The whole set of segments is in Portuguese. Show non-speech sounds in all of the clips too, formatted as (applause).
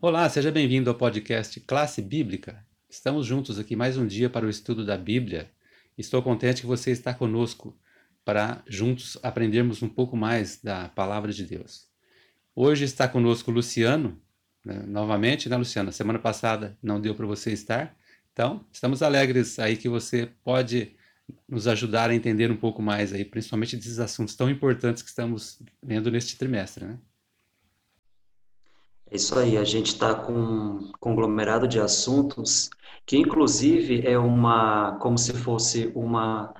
Olá, seja bem-vindo ao podcast Classe Bíblica. Estamos juntos aqui mais um dia para o estudo da Bíblia. Estou contente que você está conosco para juntos aprendermos um pouco mais da palavra de Deus. Hoje está conosco Luciano, né, novamente, né, Luciana? Semana passada não deu para você estar, então estamos alegres aí que você pode nos ajudar a entender um pouco mais aí, principalmente desses assuntos tão importantes que estamos vendo neste trimestre, né? É isso aí, a gente está com um conglomerado de assuntos que, inclusive, é uma, como se fosse uma,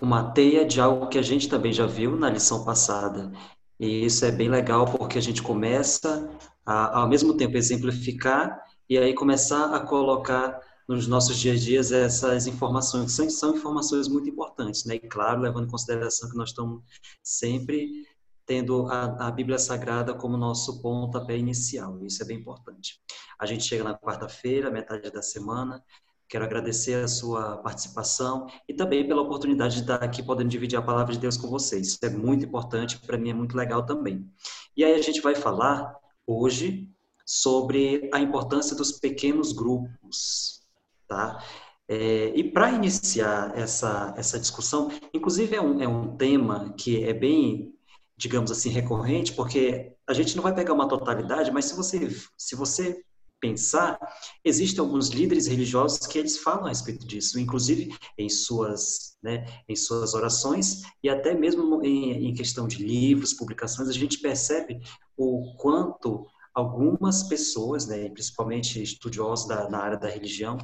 uma teia de algo que a gente também já viu na lição passada. E isso é bem legal porque a gente começa a, ao mesmo tempo, exemplificar e aí começar a colocar nos nossos dias a dias essas informações, que são, são informações muito importantes, né? E claro, levando em consideração que nós estamos sempre tendo a, a, Bíblia Sagrada como nosso pontapé inicial. Isso é bem importante. A gente chega na quarta-feira, metade da semana. Quero agradecer a sua participação e também pela oportunidade de estar aqui podendo dividir a palavra de Deus com vocês. Isso é muito importante, para mim é muito legal também. E aí a gente vai falar hoje sobre a importância dos pequenos grupos, tá? É, e para iniciar essa, essa discussão, inclusive é um, é um tema que é bem digamos assim, recorrente, porque a gente não vai pegar uma totalidade, mas se você, se você pensar, existem alguns líderes religiosos que eles falam a respeito disso, inclusive em suas, né, em suas orações e até mesmo em, em questão de livros, publicações, a gente percebe o quanto algumas pessoas, né, principalmente estudiosos da, na área da religião,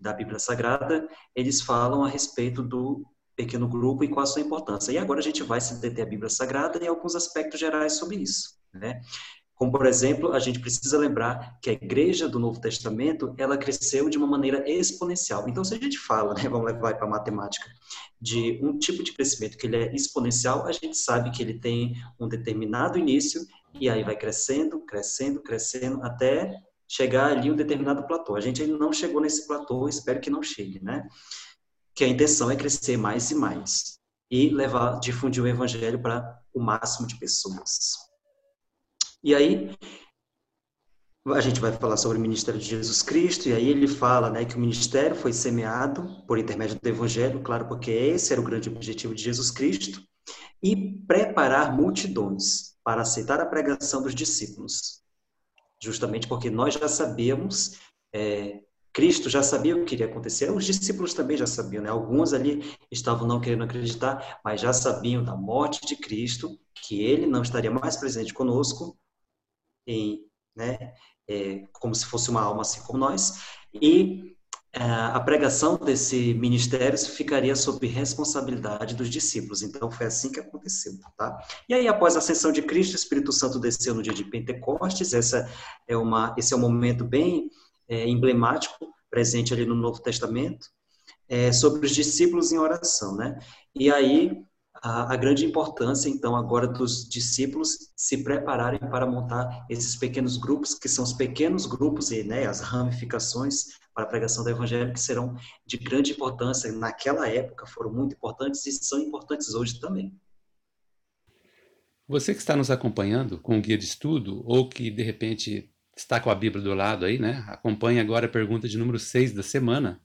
da Bíblia Sagrada, eles falam a respeito do pequeno grupo e qual a sua importância. E agora a gente vai se deter a Bíblia Sagrada e alguns aspectos gerais sobre isso, né? Como, por exemplo, a gente precisa lembrar que a igreja do Novo Testamento, ela cresceu de uma maneira exponencial. Então, se a gente fala, né, vamos levar para a matemática, de um tipo de crescimento que ele é exponencial, a gente sabe que ele tem um determinado início e aí vai crescendo, crescendo, crescendo, até chegar ali um determinado platô. A gente ainda não chegou nesse platô, espero que não chegue, né? Que a intenção é crescer mais e mais e levar, difundir o evangelho para o máximo de pessoas. E aí a gente vai falar sobre o ministério de Jesus Cristo e aí ele fala, né, que o ministério foi semeado por intermédio do evangelho, claro, porque esse era o grande objetivo de Jesus Cristo, e preparar multidões para aceitar a pregação dos discípulos. Justamente porque nós já sabíamos é, Cristo já sabia o que iria acontecer, os discípulos também já sabiam, né? Alguns ali estavam não querendo acreditar, mas já sabiam da morte de Cristo, que ele não estaria mais presente conosco, em, né, é, como se fosse uma alma assim como nós, e é, a pregação desse ministério ficaria sob responsabilidade dos discípulos. Então foi assim que aconteceu, tá? E aí após a ascensão de Cristo, o Espírito Santo desceu no dia de Pentecostes. Essa é uma, esse é um momento bem é, emblemático presente ali no Novo Testamento, é, sobre os discípulos em oração, né? E aí a, a, grande importância, então, agora dos discípulos se prepararem para montar esses pequenos grupos, que são os pequenos grupos e né, as ramificações para a pregação do Evangelho, que serão de grande importância naquela época, foram muito importantes e são importantes hoje também. Você que está nos acompanhando com o guia de estudo, ou que de repente está com a Bíblia do lado aí, né? Acompanhe agora a pergunta de número 6 da semana,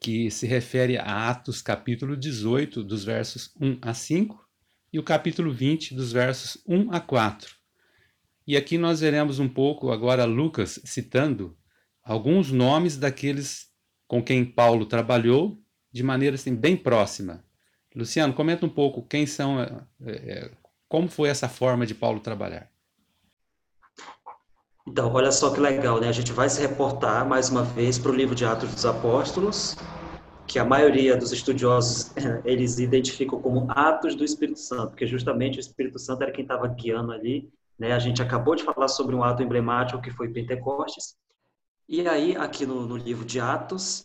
que se refere a Atos capítulo 18, dos versos 1 a 5, e o capítulo 20, dos versos 1 a 4. E aqui nós veremos um pouco agora Lucas citando alguns nomes daqueles com quem Paulo trabalhou de maneira assim bem próxima. Luciano, comenta um pouco quem são, é, como foi essa forma de Paulo trabalhar. Então, olha só que legal, né? A gente vai se reportar mais uma vez para o livro de Atos dos Apóstolos, que a maioria dos estudiosos (laughs) eles identificam como Atos do Espírito Santo, porque justamente o Espírito Santo era quem estava guiando ali. Né? A gente acabou de falar sobre um ato emblemático que foi Pentecostes. E aí, aqui no, no livro de Atos,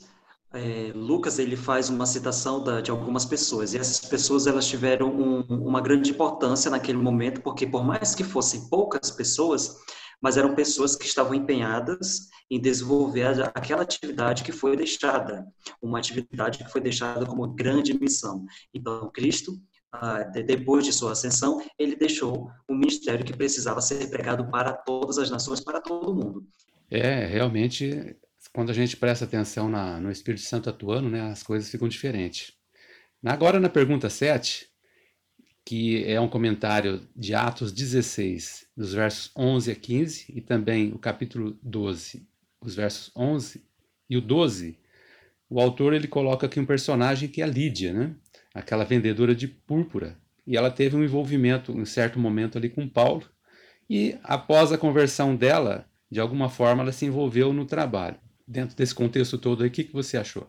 é, Lucas ele faz uma citação da, de algumas pessoas e essas pessoas elas tiveram um, uma grande importância naquele momento porque por mais que fossem poucas pessoas mas eram pessoas que estavam empenhadas em desenvolver aquela atividade que foi deixada, uma atividade que foi deixada como grande missão. Então, Cristo depois de sua ascensão, ele deixou um ministério que precisava ser pregado para todas as nações, para todo mundo. É, realmente, quando a gente presta atenção na, no Espírito Santo atuando, né, as coisas ficam diferentes. Agora, na pergunta 7, que é um comentário de Atos 16, dos versos 11 a 15, e também o capítulo 12, os versos 11 e o 12, o autor ele coloca aqui um personagem que é a Lídia, né? aquela vendedora de púrpura. E ela teve um envolvimento em um certo momento ali com Paulo, e após a conversão dela, de alguma forma ela se envolveu no trabalho. Dentro desse contexto todo aí, o que, que você achou?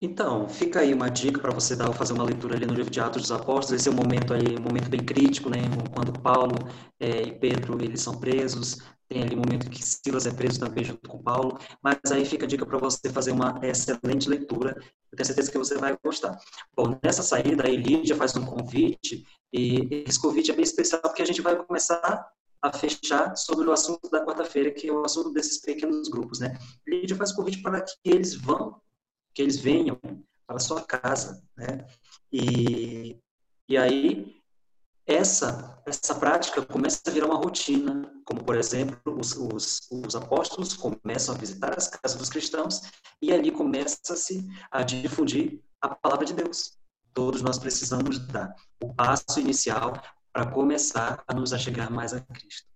Então, fica aí uma dica para você dar, fazer uma leitura ali no livro de Atos dos Apóstolos. Esse é um momento aí, um momento bem crítico, né? Quando Paulo é, e Pedro eles são presos, tem ali um momento que Silas é preso também junto com Paulo. Mas aí fica a dica para você fazer uma excelente leitura. Eu tenho certeza que você vai gostar. Bom, nessa saída, a Lídia faz um convite e esse convite é bem especial porque a gente vai começar a fechar sobre o assunto da quarta-feira, que é o assunto desses pequenos grupos, né? Lídia faz convite para que eles vão que eles venham para sua casa, né? E, e aí essa essa prática começa a virar uma rotina, como por exemplo os, os, os apóstolos começam a visitar as casas dos cristãos e ali começa-se a difundir a palavra de Deus. Todos nós precisamos dar o passo inicial para começar a nos achegar mais a Cristo.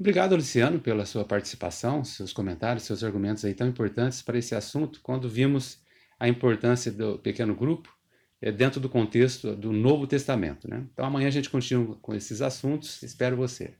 Obrigado, Luciano, pela sua participação, seus comentários, seus argumentos aí tão importantes para esse assunto, quando vimos a importância do pequeno grupo é, dentro do contexto do Novo Testamento. Né? Então amanhã a gente continua com esses assuntos. Espero você.